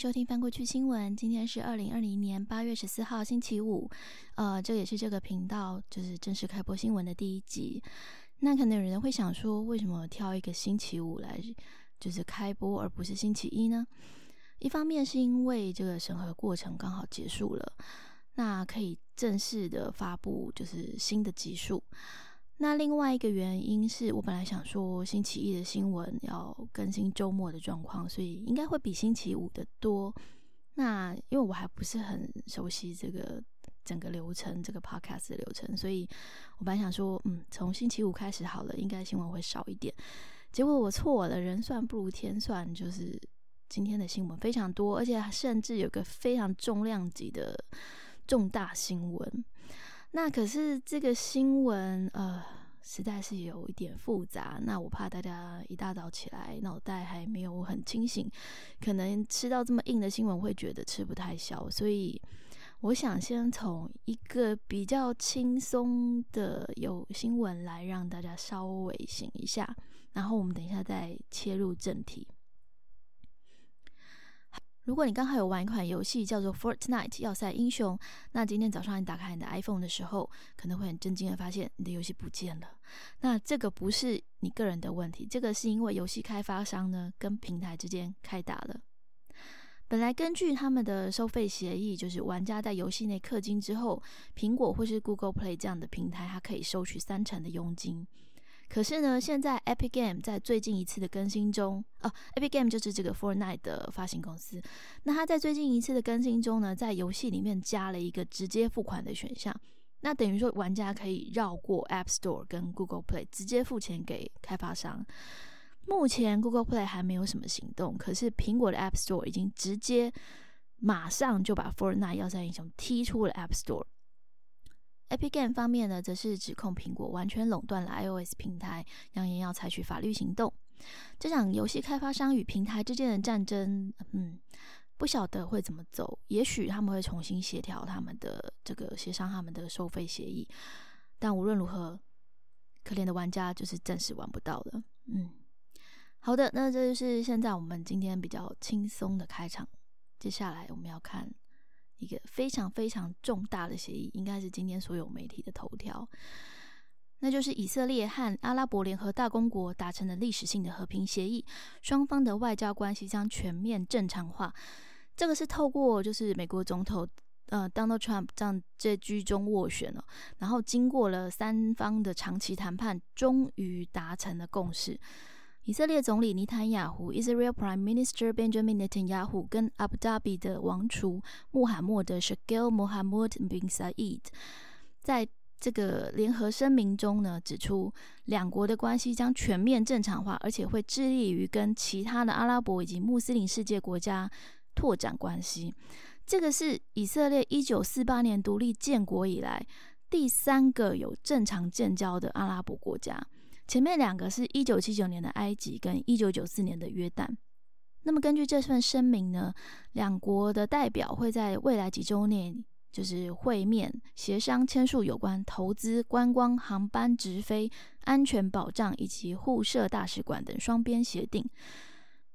收听翻过去新闻。今天是二零二零年八月十四号，星期五。呃，这也是这个频道就是正式开播新闻的第一集。那可能有人会想说，为什么挑一个星期五来就是开播，而不是星期一呢？一方面是因为这个审核过程刚好结束了，那可以正式的发布就是新的集数。那另外一个原因是我本来想说星期一的新闻要更新周末的状况，所以应该会比星期五的多。那因为我还不是很熟悉这个整个流程，这个 podcast 的流程，所以我本来想说，嗯，从星期五开始好了，应该新闻会少一点。结果我错了，人算不如天算，就是今天的新闻非常多，而且甚至有个非常重量级的重大新闻。那可是这个新闻，呃，实在是有一点复杂。那我怕大家一大早起来脑袋还没有很清醒，可能吃到这么硬的新闻会觉得吃不太消。所以我想先从一个比较轻松的有新闻来让大家稍微醒一下，然后我们等一下再切入正题。如果你刚好有玩一款游戏叫做《Fortnite》要塞英雄，那今天早上你打开你的 iPhone 的时候，可能会很震惊的发现你的游戏不见了。那这个不是你个人的问题，这个是因为游戏开发商呢跟平台之间开打了。本来根据他们的收费协议，就是玩家在游戏内氪金之后，苹果或是 Google Play 这样的平台，它可以收取三成的佣金。可是呢，现在 Epic Game 在最近一次的更新中，哦，Epic Game 就是这个 Fortnite 的发行公司。那它在最近一次的更新中呢，在游戏里面加了一个直接付款的选项。那等于说，玩家可以绕过 App Store 跟 Google Play，直接付钱给开发商。目前 Google Play 还没有什么行动，可是苹果的 App Store 已经直接马上就把 Fortnite 要塞英雄踢出了 App Store。Epic Game 方面呢，则是指控苹果完全垄断了 iOS 平台，扬言要采取法律行动。这场游戏开发商与平台之间的战争，嗯，不晓得会怎么走。也许他们会重新协调他们的这个协商他们的收费协议。但无论如何，可怜的玩家就是暂时玩不到了。嗯，好的，那这就是现在我们今天比较轻松的开场。接下来我们要看。一个非常非常重大的协议，应该是今天所有媒体的头条，那就是以色列和阿拉伯联合大公国达成了历史性的和平协议，双方的外交关系将全面正常化。这个是透过就是美国总统呃 Donald Trump 这样这居中斡旋了，然后经过了三方的长期谈判，终于达成了共识。以色列总理尼坦雅胡 （Israel Prime Minister Benjamin Netanyahu） 跟阿布达比的王储穆罕默德 （Sheikh Mohammed bin Saeed） 在这个联合声明中呢，指出两国的关系将全面正常化，而且会致力于跟其他的阿拉伯以及穆斯林世界国家拓展关系。这个是以色列一九四八年独立建国以来第三个有正常建交的阿拉伯国家。前面两个是一九七九年的埃及跟一九九四年的约旦。那么根据这份声明呢，两国的代表会在未来几周内就是会面协商签署有关投资、观光、航班直飞、安全保障以及互设大使馆等双边协定。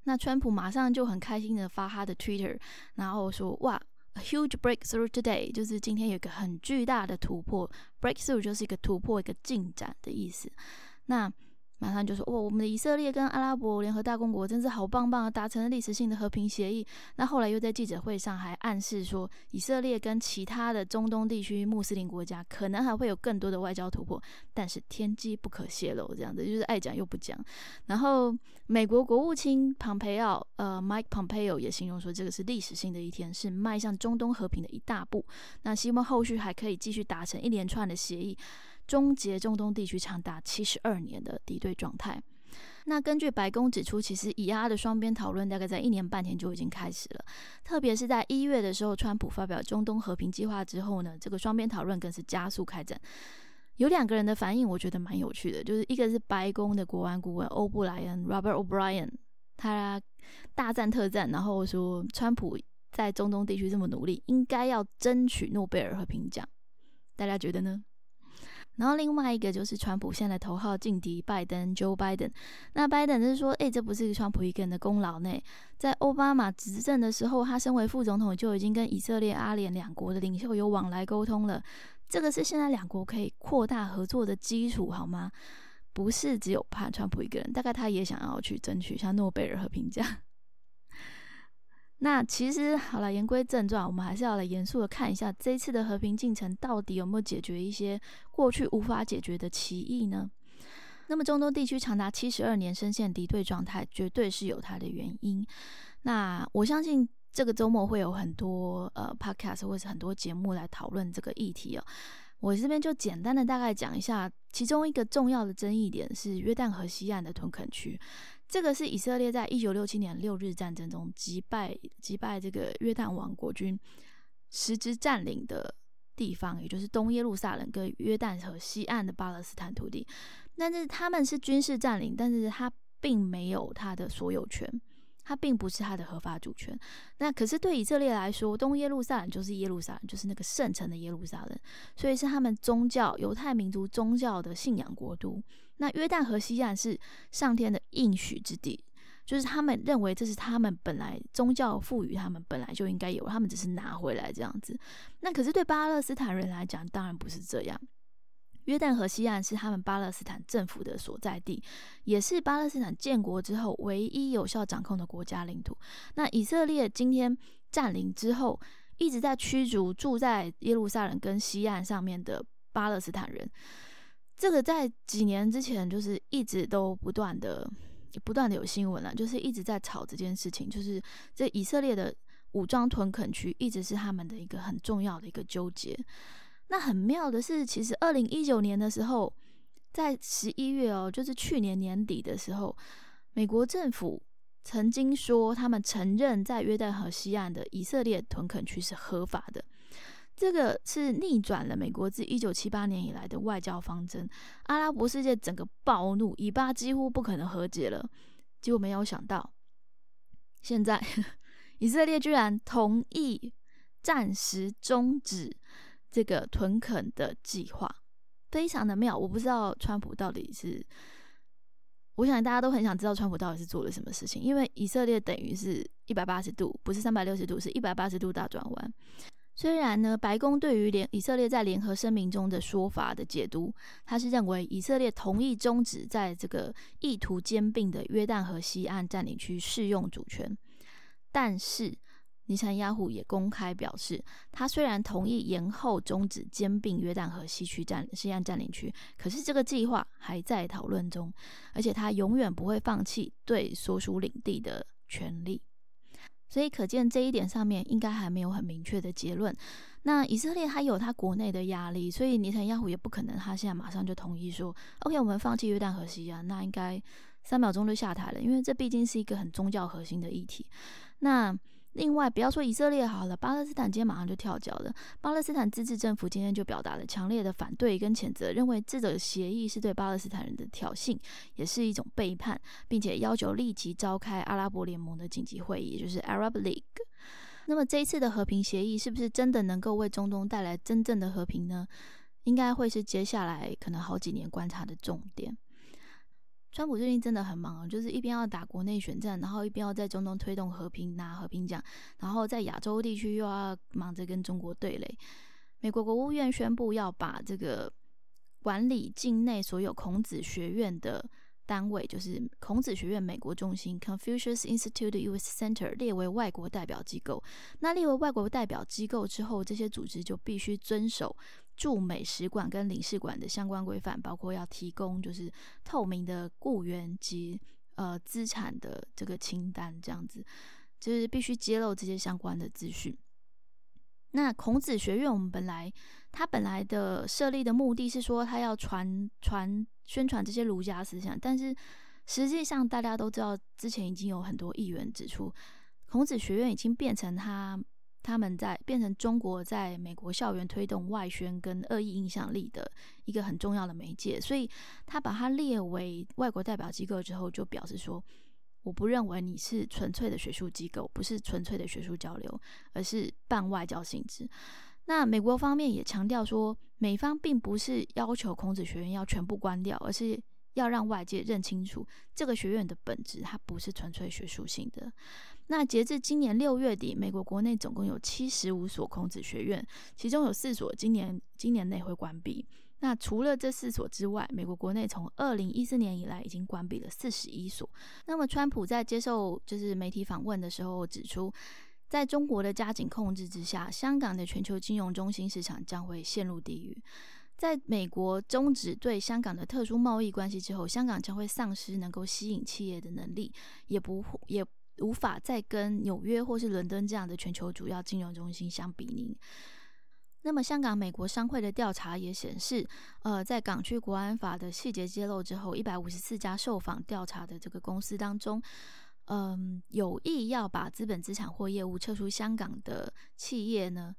那川普马上就很开心的发他的 Twitter，然后说：“哇，a huge breakthrough today！就是今天有一个很巨大的突破，breakthrough 就是一个突破、一个进展的意思。”那马上就说：“哇，我们的以色列跟阿拉伯联合大公国真是好棒棒啊，达成了历史性的和平协议。”那后来又在记者会上还暗示说，以色列跟其他的中东地区穆斯林国家可能还会有更多的外交突破，但是天机不可泄露，这样子就是爱讲又不讲。然后美国国务卿庞培奥，呃，Mike Pompeo 也形容说，这个是历史性的一天，是迈向中东和平的一大步。那希望后续还可以继续达成一连串的协议。终结中东地区长达七十二年的敌对状态。那根据白宫指出，其实以阿的双边讨论大概在一年半前就已经开始了。特别是在一月的时候，川普发表中东和平计划之后呢，这个双边讨论更是加速开展。有两个人的反应，我觉得蛮有趣的，就是一个是白宫的国安顾问欧布莱恩 （Robert O'Brien），他大赞特赞，然后说川普在中东地区这么努力，应该要争取诺贝尔和平奖。大家觉得呢？然后另外一个就是川普现在的头号劲敌拜登 Joe Biden。那拜登就是说，哎，这不是川普一个人的功劳呢。在奥巴马执政的时候，他身为副总统就已经跟以色列、阿联两国的领袖有往来沟通了。这个是现在两国可以扩大合作的基础，好吗？不是只有怕川普一个人，大概他也想要去争取像诺贝尔和平奖。那其实好了，言归正传，我们还是要来严肃的看一下这一次的和平进程到底有没有解决一些过去无法解决的歧义呢？那么中东地区长达七十二年深陷敌对状态，绝对是有它的原因。那我相信这个周末会有很多呃 podcast 或是很多节目来讨论这个议题哦。我这边就简单的大概讲一下，其中一个重要的争议点是约旦河西岸的屯垦区。这个是以色列在一九六七年六日战争中击败击败这个约旦王国军实质占领的地方，也就是东耶路撒冷跟约旦河西岸的巴勒斯坦土地。但是他们是军事占领，但是他并没有他的所有权，他并不是他的合法主权。那可是对以色列来说，东耶路撒冷就是耶路撒冷，就是那个圣城的耶路撒冷，所以是他们宗教犹太民族宗教的信仰国度。那约旦河西岸是上天的应许之地，就是他们认为这是他们本来宗教赋予他们本来就应该有，他们只是拿回来这样子。那可是对巴勒斯坦人来讲，当然不是这样。约旦河西岸是他们巴勒斯坦政府的所在地，也是巴勒斯坦建国之后唯一有效掌控的国家领土。那以色列今天占领之后，一直在驱逐住在耶路撒冷跟西岸上面的巴勒斯坦人。这个在几年之前就是一直都不断的、不断的有新闻了，就是一直在吵这件事情。就是这以色列的武装屯垦区一直是他们的一个很重要的一个纠结。那很妙的是，其实二零一九年的时候，在十一月哦，就是去年年底的时候，美国政府曾经说他们承认在约旦河西岸的以色列屯垦区是合法的。这个是逆转了美国自一九七八年以来的外交方针，阿拉伯世界整个暴怒，以巴几乎不可能和解了。结果没有想到，现在 以色列居然同意暂时终止这个屯垦的计划，非常的妙。我不知道川普到底是，我想大家都很想知道川普到底是做了什么事情，因为以色列等于是一百八十度，不是三百六十度，是一百八十度大转弯。虽然呢，白宫对于联以色列在联合声明中的说法的解读，他是认为以色列同意终止在这个意图兼并的约旦河西岸占领区适用主权，但是尼采亚胡也公开表示，他虽然同意延后终止兼并约旦河西区占西岸占领区，可是这个计划还在讨论中，而且他永远不会放弃对所属领地的权利。所以可见这一点上面应该还没有很明确的结论。那以色列还有他国内的压力，所以尼坦亚胡也不可能他现在马上就同意说，OK，我们放弃约旦河西岸，那应该三秒钟就下台了，因为这毕竟是一个很宗教核心的议题。那另外，不要说以色列好了，巴勒斯坦今天马上就跳脚了。巴勒斯坦自治政府今天就表达了强烈的反对跟谴责，认为这个协议是对巴勒斯坦人的挑衅，也是一种背叛，并且要求立即召开阿拉伯联盟的紧急会议，就是 Arab League。那么这一次的和平协议是不是真的能够为中东带来真正的和平呢？应该会是接下来可能好几年观察的重点。川普最近真的很忙，就是一边要打国内选战，然后一边要在中东推动和平拿和平奖，然后在亚洲地区又要忙着跟中国对垒。美国国务院宣布要把这个管理境内所有孔子学院的单位，就是孔子学院美国中心 （Confucius Institute U.S. Center） 列为外国代表机构。那列为外国代表机构之后，这些组织就必须遵守。驻美使馆跟领事馆的相关规范，包括要提供就是透明的雇员及呃资产的这个清单，这样子就是必须揭露这些相关的资讯。那孔子学院，我们本来他本来的设立的目的是说，他要传传宣传这些儒家思想，但是实际上大家都知道，之前已经有很多议员指出，孔子学院已经变成他。他们在变成中国在美国校园推动外宣跟恶意影响力的一个很重要的媒介，所以他把它列为外国代表机构之后，就表示说，我不认为你是纯粹的学术机构，不是纯粹的学术交流，而是半外交性质。那美国方面也强调说，美方并不是要求孔子学院要全部关掉，而是要让外界认清楚这个学院的本质，它不是纯粹学术性的。那截至今年六月底，美国国内总共有七十五所孔子学院，其中有四所今年今年内会关闭。那除了这四所之外，美国国内从二零一四年以来已经关闭了四十一所。那么，川普在接受就是媒体访问的时候指出，在中国的加紧控制之下，香港的全球金融中心市场将会陷入地狱。在美国终止对香港的特殊贸易关系之后，香港将会丧失能够吸引企业的能力，也不也。无法再跟纽约或是伦敦这样的全球主要金融中心相比拟。那么，香港美国商会的调查也显示，呃，在港区国安法的细节揭露之后，一百五十四家受访调查的这个公司当中，嗯，有意要把资本资产或业务撤出香港的企业呢。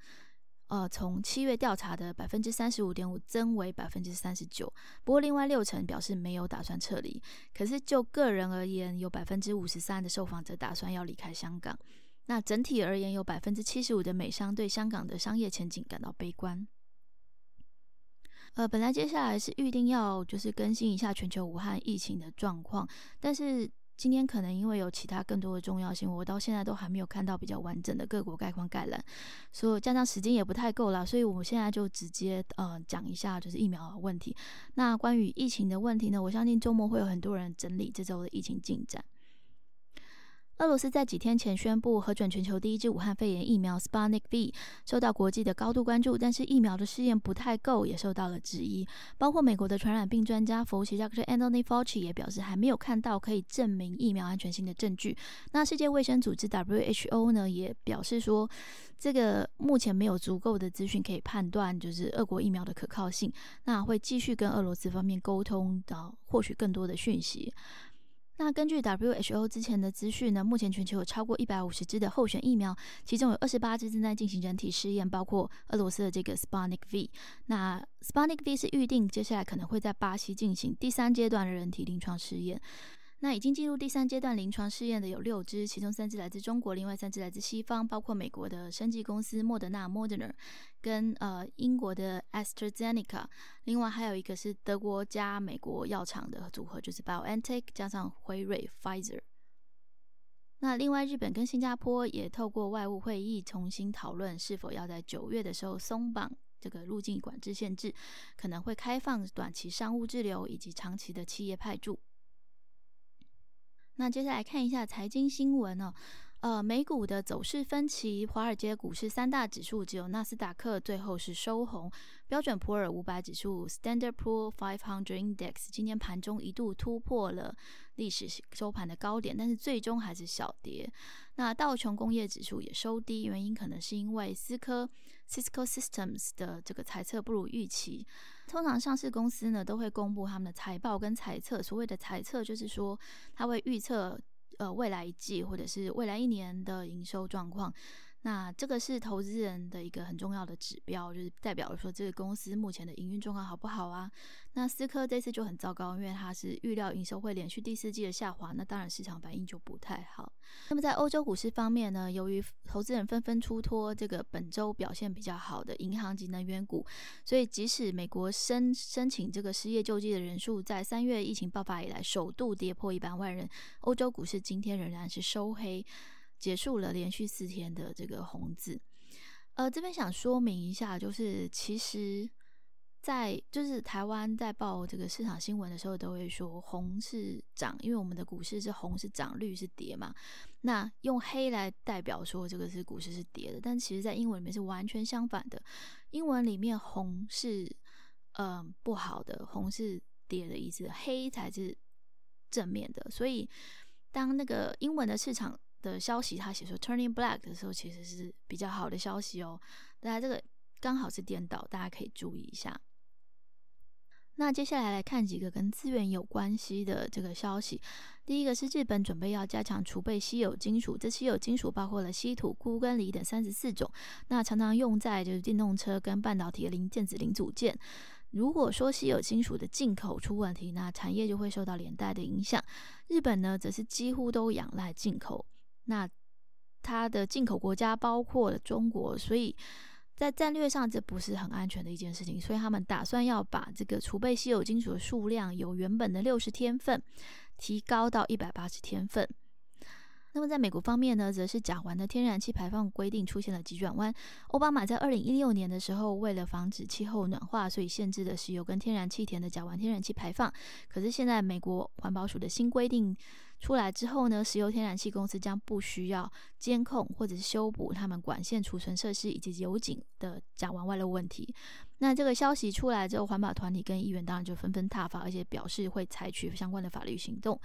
呃，从七月调查的百分之三十五点五增为百分之三十九。不过，另外六成表示没有打算撤离。可是就个人而言，有百分之五十三的受访者打算要离开香港。那整体而言，有百分之七十五的美商对香港的商业前景感到悲观。呃，本来接下来是预定要就是更新一下全球武汉疫情的状况，但是。今天可能因为有其他更多的重要性，我到现在都还没有看到比较完整的各国概况概览，所以加上时间也不太够了，所以我们现在就直接呃讲一下就是疫苗的问题。那关于疫情的问题呢，我相信周末会有很多人整理这周的疫情进展。俄罗斯在几天前宣布核准全球第一支武汉肺炎疫苗 Sputnik V，受到国际的高度关注。但是疫苗的试验不太够，也受到了质疑。包括美国的传染病专家佛奇 Dr. Anthony Fauci 也表示，还没有看到可以证明疫苗安全性的证据。那世界卫生组织 WHO 呢，也表示说，这个目前没有足够的资讯可以判断，就是俄国疫苗的可靠性。那会继续跟俄罗斯方面沟通，到获取更多的讯息。那根据 WHO 之前的资讯呢，目前全球有超过一百五十支的候选疫苗，其中有二十八支正在进行人体试验，包括俄罗斯的这个 s p a n i c V。那 s p a n i c V 是预定接下来可能会在巴西进行第三阶段的人体临床试验。那已经进入第三阶段临床试验的有六支，其中三支来自中国，另外三支来自西方，包括美国的生技公司莫德纳 （Moderna） 跟呃英国的 AstraZeneca，另外还有一个是德国加美国药厂的组合，就是 BioNTech 加上辉瑞 （Pfizer）。那另外日本跟新加坡也透过外务会议重新讨论是否要在九月的时候松绑这个入境管制限制，可能会开放短期商务滞留以及长期的企业派驻。那接下来看一下财经新闻哦。呃，美股的走势分歧，华尔街股市三大指数只有纳斯达克最后是收红，标准普尔五百指数 （Standard Poor 500 Index） 今天盘中一度突破了历史收盘的高点，但是最终还是小跌。那道琼工业指数也收低，原因可能是因为思科 （Cisco Systems） 的这个财测不如预期。通常上市公司呢都会公布他们的财报跟财测，所谓的财测就是说他会预测呃未来一季或者是未来一年的营收状况。那这个是投资人的一个很重要的指标，就是代表说这个公司目前的营运状况好不好啊？那思科这次就很糟糕，因为它是预料营收会连续第四季的下滑，那当然市场反应就不太好。那么在欧洲股市方面呢，由于投资人纷纷出脱这个本周表现比较好的银行及能源股，所以即使美国申申请这个失业救济的人数在三月疫情爆发以来首度跌破一百万人，欧洲股市今天仍然是收黑。结束了连续四天的这个红字，呃，这边想说明一下，就是其实，在就是台湾在报这个市场新闻的时候，都会说红是涨，因为我们的股市是红是涨，绿是跌嘛。那用黑来代表说这个是股市是跌的，但其实在英文里面是完全相反的。英文里面红是嗯不好的，红是跌的意思，黑才是正面的。所以当那个英文的市场。的消息，他写说 turning black 的时候，其实是比较好的消息哦。大家这个刚好是颠倒，大家可以注意一下。那接下来来看几个跟资源有关系的这个消息。第一个是日本准备要加强储备稀有金属，这稀有金属包括了稀土、钴跟锂等三十四种，那常常用在就是电动车跟半导体的零电子零组件。如果说稀有金属的进口出问题，那产业就会受到连带的影响。日本呢，则是几乎都仰赖进口。那它的进口国家包括了中国，所以在战略上这不是很安全的一件事情，所以他们打算要把这个储备稀有金属的数量由原本的六十天份提高到一百八十天份。那么在美国方面呢，则是甲烷的天然气排放规定出现了急转弯。奥巴马在二零一六年的时候，为了防止气候暖化，所以限制了石油跟天然气田的甲烷天然气排放。可是现在美国环保署的新规定。出来之后呢，石油天然气公司将不需要监控或者是修补他们管线储存设施以及油井的甲烷外漏问题。那这个消息出来之后，环保团体跟议员当然就纷纷挞伐，而且表示会采取相关的法律行动。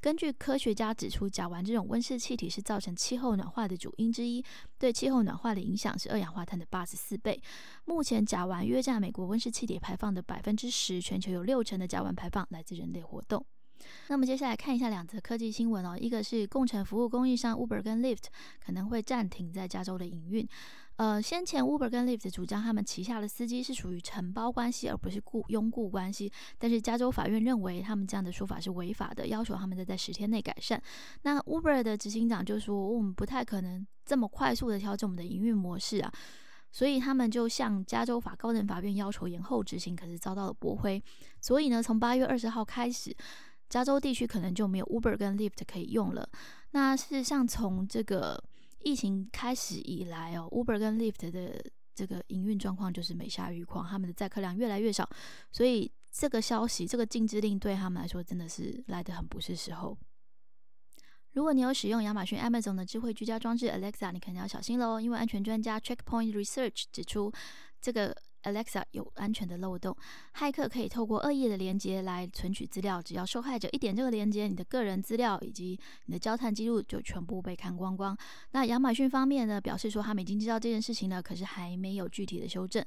根据科学家指出，甲烷这种温室气体是造成气候暖化的主因之一，对气候暖化的影响是二氧化碳的八十四倍。目前甲烷约占美国温室气体排放的百分之十，全球有六成的甲烷排放来自人类活动。那么接下来看一下两则科技新闻哦，一个是共乘服务供应商 Uber 跟 Lyft 可能会暂停在加州的营运。呃，先前 Uber 跟 Lyft 主张他们旗下的司机是属于承包关系，而不是雇佣雇关系。但是加州法院认为他们这样的说法是违法的，要求他们在十天内改善。那 Uber 的执行长就说，我们不太可能这么快速的调整我们的营运模式啊，所以他们就向加州法高等法院要求延后执行，可是遭到了驳回。所以呢，从八月二十号开始。加州地区可能就没有 Uber 跟 Lyft 可以用了。那事实上，从这个疫情开始以来哦，Uber 跟 Lyft 的这个营运状况就是每下愈况，他们的载客量越来越少。所以这个消息，这个禁制令对他们来说真的是来得很不是时候。如果你有使用亚马逊 Amazon 的智慧居家装置 Alexa，你肯定要小心喽，因为安全专家 Checkpoint Research 指出这个。Alexa 有安全的漏洞，骇客可以透过恶意的连接来存取资料。只要受害者一点这个连接，你的个人资料以及你的交谈记录就全部被看光光。那亚马逊方面呢，表示说他们已经知道这件事情了，可是还没有具体的修正。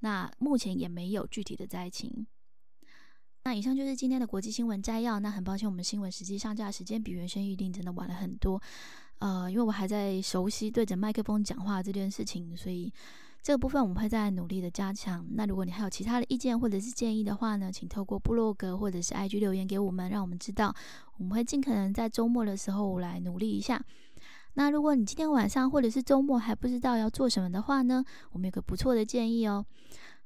那目前也没有具体的灾情。那以上就是今天的国际新闻摘要。那很抱歉，我们新闻实际上架时间比原先预定真的晚了很多。呃，因为我还在熟悉对着麦克风讲话这件事情，所以。这个部分我们会再努力的加强。那如果你还有其他的意见或者是建议的话呢，请透过部落格或者是 IG 留言给我们，让我们知道。我们会尽可能在周末的时候来努力一下。那如果你今天晚上或者是周末还不知道要做什么的话呢，我们有个不错的建议哦。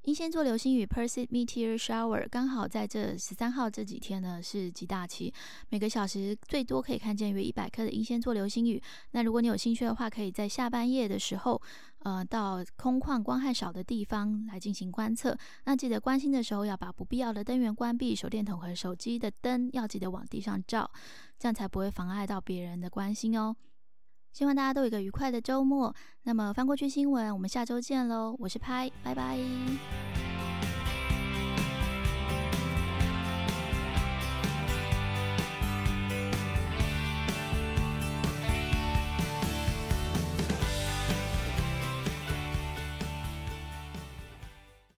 英仙座流星雨 Perseid Meteor Shower 刚好在这十三号这几天呢是极大期，每个小时最多可以看见约一百颗的英仙座流星雨。那如果你有兴趣的话，可以在下半夜的时候，呃，到空旷光害少的地方来进行观测。那记得关心的时候要把不必要的灯源关闭，手电筒和手机的灯要记得往地上照，这样才不会妨碍到别人的关心哦。希望大家都有一个愉快的周末。那么翻过去新闻，我们下周见喽！我是拍，拜拜。